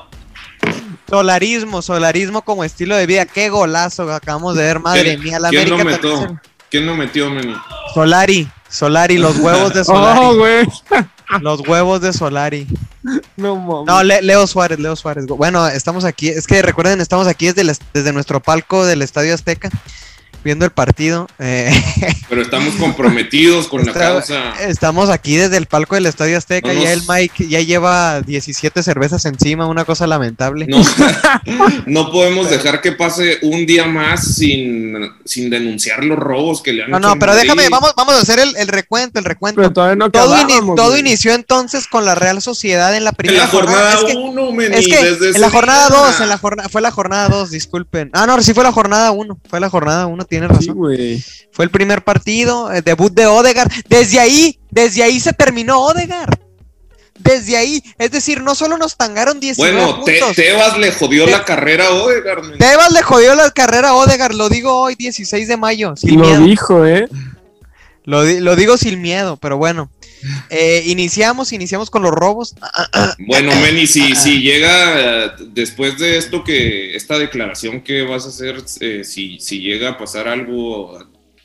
Solarismo, solarismo como estilo de vida. Qué golazo acabamos de ver, madre ¿Quién- mía. La ¿Quién lo América también metió? ¿Quién lo metió, Meni? Solari, Solari, los huevos de [laughs] Solari. Oh, güey. [laughs] Los huevos de Solari. No mames. No, Le- Leo Suárez, Leo Suárez. Bueno, estamos aquí, es que recuerden, estamos aquí desde, el desde nuestro palco del Estadio Azteca, viendo el partido. eh, [laughs] Pero estamos comprometidos con la causa. estamos aquí desde el palco del Estadio Azteca, No ya el Mike ya lleva 17 cervezas encima, una cosa lamentable. No, [laughs] no podemos dejar que pase un día más sin, sin denunciar los robos que le han No, hecho no, al pero Madrid. déjame, vamos, vamos a hacer el, el recuento, el recuento. Pero todavía no Todo, ini- todo inició entonces con la Real Sociedad en la En primera la jornada Es que- 1, Meni, Es que desde en la jornada día. 2, en la jornada, fue la jornada 2, disculpen. Ah, no, sí fue la jornada 1, fue la jornada 1, tiene Sí, razón. Fue el primer partido, eh, debut de Odegaard. Desde ahí, desde ahí se terminó Odegaard. Desde ahí, es decir, no solo nos tangaron 19 Bueno, Te- puntos. Tebas le jodió Te- la carrera a Odegaard. Meni. Tebas le jodió la carrera a Odegaard, lo digo hoy 16 de mayo, sin Lo miedo. dijo, ¿eh? Lo, lo digo sin miedo, pero bueno. Eh, iniciamos, iniciamos con los robos. Bueno, Meni, si, si llega después de esto que esta declaración que vas a hacer, eh, si, si llega a pasar algo,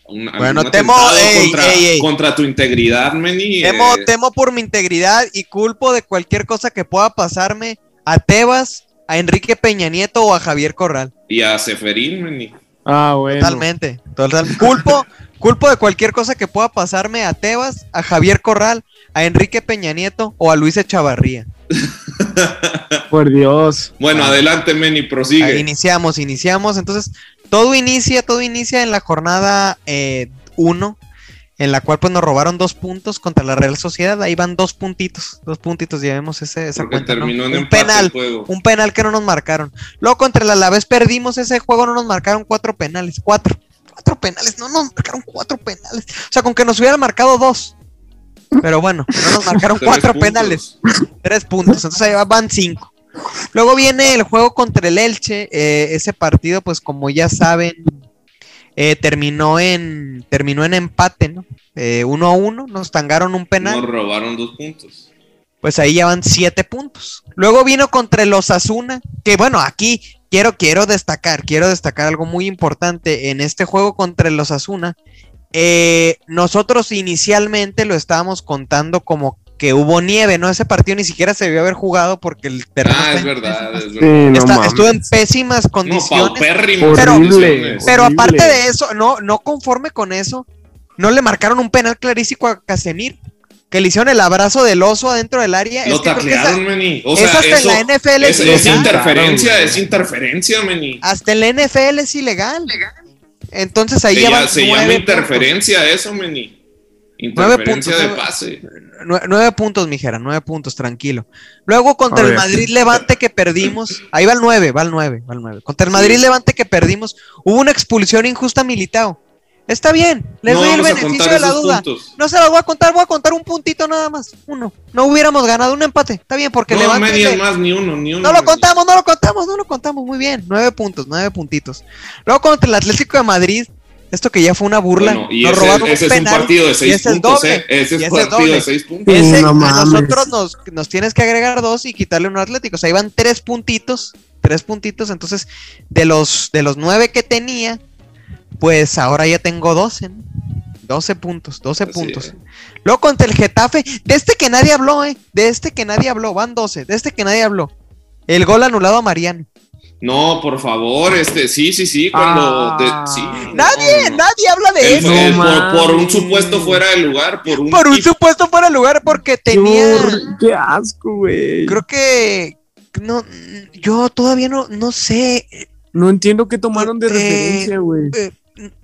un, Bueno, temo- ey, contra, ey, ey. contra tu integridad, Meni, Temo, eh, temo por mi integridad y culpo de cualquier cosa que pueda pasarme a Tebas, a Enrique Peña Nieto o a Javier Corral. y a Seferín, Meni. Ah, bueno. Totalmente. Total. Culpo, culpo de cualquier cosa que pueda pasarme a Tebas, a Javier Corral, a Enrique Peña Nieto o a Luis Echavarría. [laughs] Por Dios. Bueno, Ah. adelante, Meni, Ahí prosigue. iniciamos, iniciamos. Entonces, todo inicia, todo inicia en la jornada 1, en la cual pues nos robaron dos puntos contra la Real Sociedad. Ahí van dos puntitos, dos puntitos, llevemos ese, esa Porque cuenta. ¿no? terminó en Un empate penal, el juego. un penal que no nos marcaron. Luego contra el Alavés perdimos ese juego, no nos marcaron cuatro penales, cuatro. Cuatro penales, no nos marcaron cuatro penales. O sea, con que nos hubieran marcado dos. Pero bueno, no nos marcaron [laughs] cuatro puntos. penales. Tres puntos, entonces ahí van cinco. Luego viene el juego contra el Elche. eh, ese partido, pues como ya saben, eh, terminó en terminó en empate, ¿no? Eh, uno a uno, nos tangaron un penal. Nos robaron dos puntos. Pues ahí ya van siete puntos. Luego vino contra los Asuna, que bueno, aquí quiero, quiero destacar, quiero destacar algo muy importante en este juego contra los Asuna. Eh, nosotros inicialmente lo estábamos contando como que hubo nieve, ¿no? Ese partido ni siquiera se debió haber jugado porque el terreno Ah, está es en verdad, pésimas- es Sí, verdad. no está- estuvo en pésimas No, condiciones. paupérrimas Pero-. Pero Horrible. aparte de eso, no, no conforme con eso, no le marcaron un penal clarísimo a Casemir. Que le hicieron el abrazo del oso adentro del área. Lo es que esa- taclearon, Meni. O es sea, hasta eso en la NFL es, es, es interferencia, Claro, es interferencia, Meni. Hasta en la NFL es ilegal. Entonces ahí ya llama, van se llama interferencia eso, Meni. Nueve puntos, de nueve- pase. puntos. Nue- Nueve puntos, mijera, nueve puntos, tranquilo. Luego contra A el ver. Madrid Levante que perdimos, ahí va el nueve, va el nueve, va el nueve. Contra el Madrid Sí. Levante que perdimos, hubo una expulsión injusta a Militao. Está bien, les no doy el beneficio de la duda. puntos. No se las voy a contar, voy a contar un puntito nada más. Uno. No hubiéramos ganado un empate. Está bien, porque No, Levante. Más, ni uno, ni uno. No lo contamos, no lo contamos, no lo contamos. Muy bien. Nueve puntos, nueve puntitos. Luego contra el Atlético de Madrid, esto que ya fue una burla. Bueno, y nos ese, robaron ese un es un partido de y seis es puntos, doble, ¿eh? Ese es es partido doble. de seis puntos. Ese, No a mames. nosotros nos, nos tienes que agregar dos y quitarle uno a Atlético. O sea, iban tres puntitos. Tres puntitos. Entonces, de los, de los nueve que tenía, pues ahora ya tengo doce. ¿no? 12 puntos, 12 Así puntos. es. Luego contra el Getafe, de este que nadie habló, ¿eh? De este que nadie habló, van 12, de este que nadie habló. El gol anulado a Mariano. No, por favor, este, sí, sí, sí, cuando. Ah. de- sí, Nadie, no, no. nadie habla de El- eso. No el- por, por un supuesto fuera de lugar, por un. Por un supuesto fuera de lugar porque tenía. qué asco, güey. Creo que. No, yo todavía no, no sé. No entiendo qué tomaron de Eh, referencia, güey.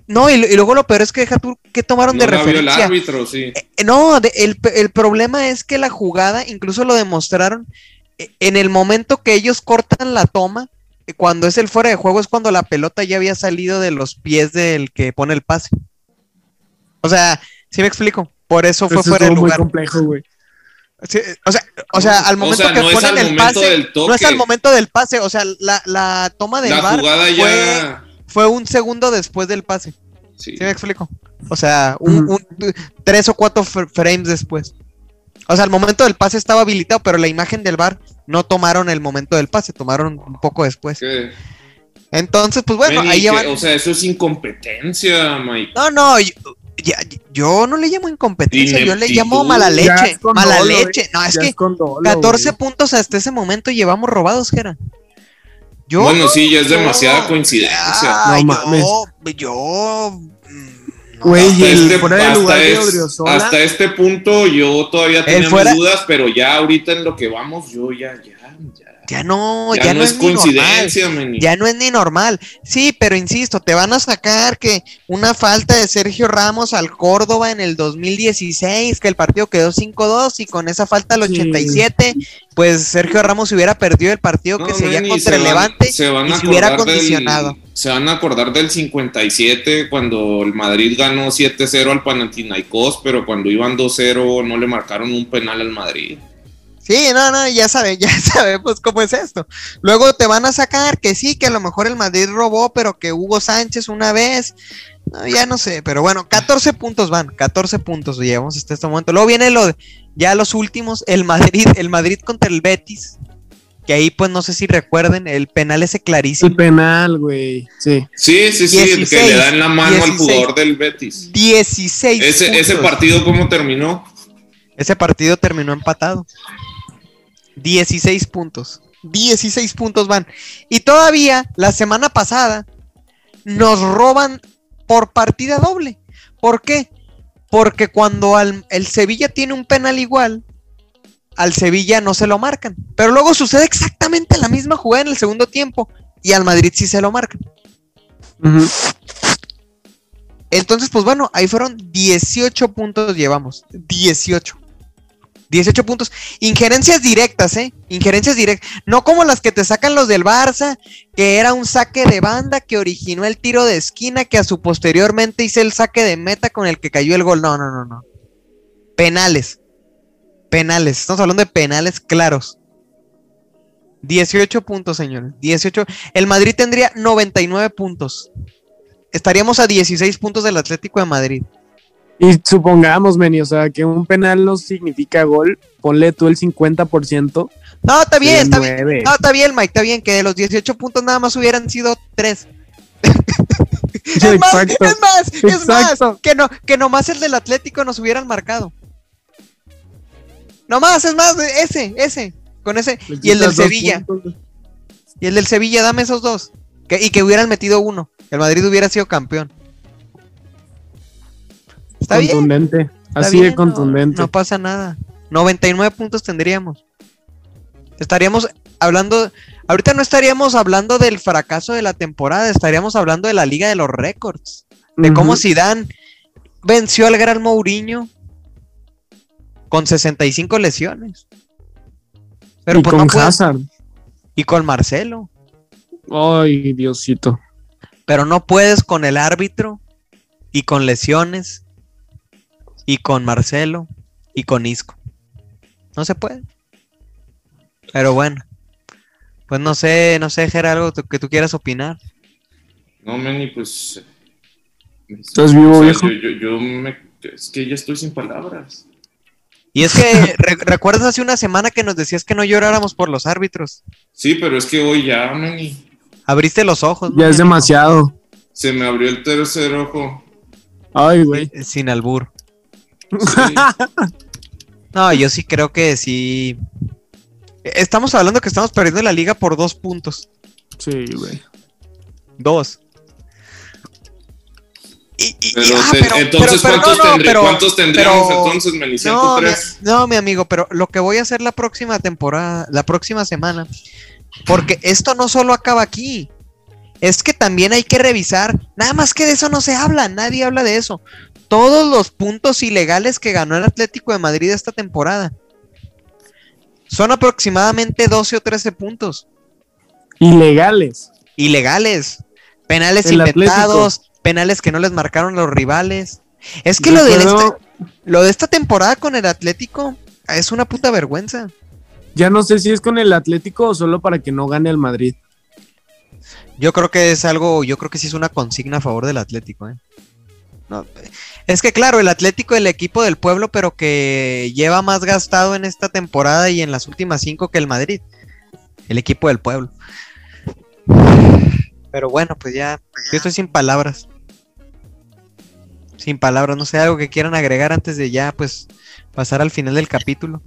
No, y, y luego lo peor es que deja tú, ¿qué tomaron no de vio el referencia? árbitro, sí. Eh, No, de- el, el problema es que la jugada, incluso lo demostraron, eh, en el momento que ellos cortan la toma, eh, cuando es el fuera de juego, es cuando la pelota ya había salido de los pies del que pone el pase. O sea, ¿sí me explico? Por eso fue Eso fuera de estuvo muy lugar. complejo, güey. Sí, o sea, o sea, al O momento sea, que no es ponen al el momento pase, no es al momento del pase, o sea, la, la toma del La jugada fue, ya. Fue un segundo después del pase. Sí. ¿Sí me explico? O sea, un, tres o cuatro fr- frames después. O sea, el momento del pase estaba habilitado, pero la imagen del bar no tomaron el momento del pase, tomaron un poco después. Entonces, pues bueno, Meni, ahí llevan. O sea, eso es incompetencia, Mike. No, no, yo, ya- yo no le llamo incompetencia, yo le llamo mala leche. Mala dolo, leche. No, es Ya que dolo, 14 güey. puntos hasta ese momento llevamos robados, Jera. Yo. Bueno, sí, ya es yo- demasiada coincidencia. Ay, No yo- mames. Yo. mm, no, Güey, Hasta este, fuera de hasta lugar de es- hasta este punto yo todavía tenía mis dudas, pero ya ahorita en lo que vamos, yo ya, ya, ya. Ya no, Ya, ya, no, es normal. coincidencia, Meni. Ya no es ni normal. Sí, pero insisto, te van a sacar que una falta de Sergio Ramos al Córdoba en el 2016, que el partido quedó 5-2 y con esa falta al Sí. 87, pues Sergio Ramos hubiera perdido el partido que Meni, contra se el van- Levante se van y se hubiera del- condicionado. se van a acordar del 57 cuando el Madrid ganó 7-0 al Panathinaikos, pero cuando iban 2-0 no le marcaron un penal al Madrid. Sí, no, no, ya sabe, [laughs] ya sabemos cómo es esto. Luego te van a sacar que sí, que a lo mejor el Madrid robó, pero que Hugo Sánchez una vez. No, ya no sé, pero bueno, 14 puntos van, 14 puntos llevamos hasta este momento. Luego viene lo de, ya los últimos, el Madrid, el Madrid contra el Betis, que ahí pues no sé si recuerden, el penal ese clarísimo. El penal, güey. Sí. Sí, sí, sí, el que 16, le da en la mano al 16. jugador del Betis. 16 Ese, ese partido, ¿cómo terminó? Ese partido terminó empatado. 16 puntos. 16 puntos van. Y todavía la semana pasada nos roban por partida doble. ¿Por qué? Porque cuando al- el Sevilla tiene un penal igual, al Sevilla no se lo marcan. Pero luego sucede exactamente la misma jugada en el segundo tiempo y al Madrid sí se lo marcan. Entonces, pues bueno, ahí fueron 18 puntos llevamos. 18. 18 puntos. Injerencias directas, ¿eh? Injerencias directas. No como las que te sacan los del Barça, que era un saque de banda que originó el tiro de esquina, que a su posteriormente hice el saque de meta con el que cayó el gol. No, no, no, no. Penales. Penales. Estamos hablando de penales claros. 18 puntos, señores. 18. El Madrid tendría 99 puntos. estaríamos a 16 puntos del Atlético de Madrid. Y supongamos, Meni, o sea, que un penal no significa gol, ponle tú el 50%. No, está bien, está bien. No, está bien, Mike, está bien que de los 18 puntos nada más hubieran sido 3. [laughs] es más, es más, es más, que no, que nomás el del Atlético nos hubieran marcado. Nomás, es más, ese, ese, con ese, y el del Sevilla, puntos. y el del Sevilla, dame esos dos. Que- y que hubieran metido uno, el Madrid hubiera sido campeón. Está. Contundente. Así bien, de contundente. No, pasa nada. 99 puntos tendríamos. Estaríamos hablando. Ahorita no estaríamos hablando del fracaso de la temporada, estaríamos hablando de la Liga de los Récords. De cómo Ujú. Zidane venció al gran Mourinho con 65 lesiones. Pero y pues con no Hazard. y con Marcelo. Ay, Diosito. Pero no puedes con el árbitro y con lesiones y con Marcelo y con Isco. No se puede. Pero bueno. Pues no sé, no sé, Ger, algo que tú quieras opinar. No, Manny, pues. eh, ¿Estás vivo, o sea, viejo? Yo, yo, yo me. Es que ya estoy sin palabras. Y es que [laughs] re- recuerdas hace una semana que nos decías que no lloráramos por los árbitros. Sí, pero es que hoy ya, Manny. Abriste los ojos. ¿no, Ya es demasiado. Se me abrió el tercer ojo. Ay, güey. Sin albur. Sí. [laughs] No, yo sí creo que sí. Estamos hablando que estamos perdiendo la liga por dos puntos. Sí, güey. Dos. Y- y- y- Pero, ah, pero- entonces, pero- ¿cuántos, no, cuántos tendríamos entonces, mi, 103. no, mi amigo, pero lo que voy a hacer la próxima temporada, la próxima semana, porque esto no solo acaba aquí, es que también hay que revisar, nada más que de eso no se habla, nadie habla de eso, todos los puntos ilegales que ganó el Atlético de Madrid esta temporada. Son aproximadamente 12 o 13 puntos Ilegales. ilegales, penales El inventados, penales que no les marcaron los rivales. Es que lo de, esta, lo de esta temporada con el Atlético es una puta vergüenza. Ya no sé si es con el Atlético o solo para que no gane el Madrid. Yo creo que es algo, yo creo que sí es una consigna a favor del Atlético. ¿eh? No, es que claro, el Atlético es el equipo del pueblo, pero que lleva más gastado en esta temporada y en las últimas cinco que el Madrid. El equipo del pueblo. Pero bueno, pues ya, yo estoy sin palabras. Sin palabras, no sé, algo que quieran agregar antes de ya, pues, pasar al final del capítulo.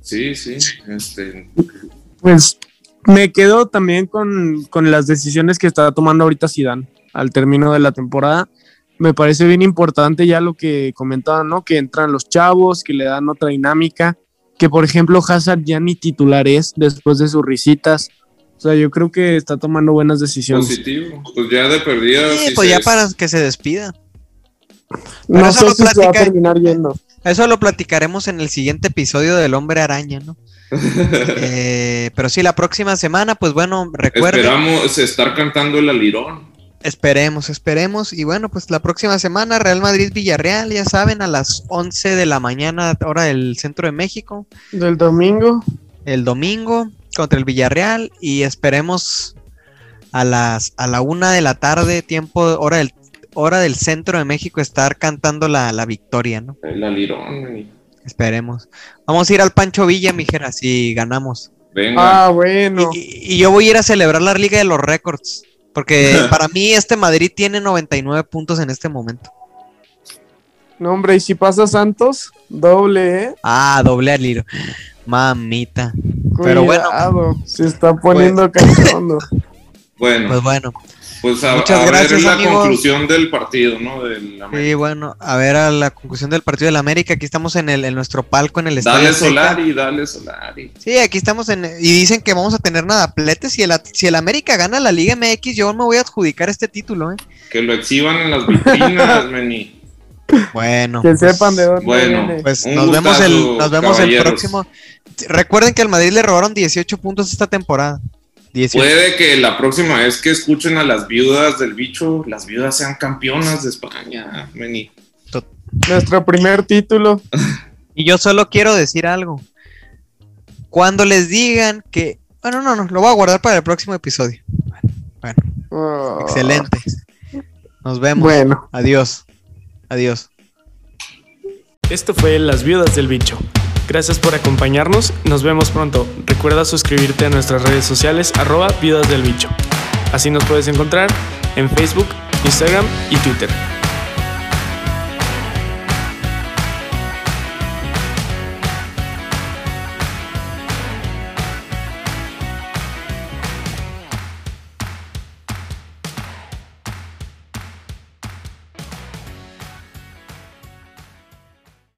Sí, sí. Este, Pues me quedo también con, con las decisiones que está tomando ahorita Zidane al término de la temporada. Me parece bien importante ya lo que comentaban, ¿no? Que entran los chavos, que le dan otra dinámica, que por ejemplo Hazard ya ni titular es después de sus risitas. O sea, yo creo que está tomando buenas decisiones. positivo. Pues ya de perdida. Sí, si pues ya para que se despida. No eso sé lo si se va a platica- terminar yendo. Eso lo platicaremos en el siguiente episodio del Hombre Araña, ¿no? [laughs] Eh, pero sí, la próxima semana, pues bueno, recuerden. Esperamos estar cantando el alirón. Esperemos, esperemos. Y bueno, pues la próxima semana, Real Madrid-Villarreal, ya saben, a las 11 de la mañana, hora del centro de México. Del domingo. El domingo contra el Villarreal. Y esperemos a las a la una de la tarde, tiempo, hora del, hora del centro de México, estar cantando la, la victoria, ¿no? El alirón. Esperemos. Vamos a ir al Pancho Villa, mijera, si ganamos. Venga. Ah, bueno. Y, y yo voy a ir a celebrar la Liga de los Récords. Porque [laughs] para mí este Madrid tiene 99 puntos en este momento. No, hombre, y si pasa Santos, doble, ¿eh? Ah, doble al hilo. Mamita. Pero bueno. Cuidado, Se está poniendo cachondo. Bueno, Pues bueno. pues a, muchas a ver gracias, la amigos. conclusión del partido, ¿no? Del Sí, bueno, a ver a la conclusión del partido de la América. Aquí estamos en, el, en nuestro palco en el estadio. Dale. Solari, dale Solari. Sí, aquí estamos en. Y dicen que vamos a tener nadapletes. Si el, si el América gana la Liga MX, yo me voy a adjudicar este título, ¿eh? Que lo exhiban en las vitrinas, [laughs] Meni. Bueno. Que pues- sepan de dónde bueno. viene. Pues nos vemos el, nos vemos el próximo. Recuerden que al Madrid le robaron 18 puntos esta temporada. 18. Puede que la próxima vez que escuchen a las viudas del bicho, las viudas sean campeonas de España, Meni. Nuestro primer título. [laughs] Y yo solo quiero decir algo. Cuando les digan que. Bueno, no, no, lo voy a guardar para el próximo episodio. Bueno, bueno. Excelente. Nos vemos. Bueno. Adiós. Adiós. Esto fue Las Viudas del Bicho. Gracias por acompañarnos. Nos vemos pronto. Recuerda suscribirte a nuestras redes sociales arroba Viudas del Bicho. Así nos puedes encontrar en Facebook, Instagram y Twitter.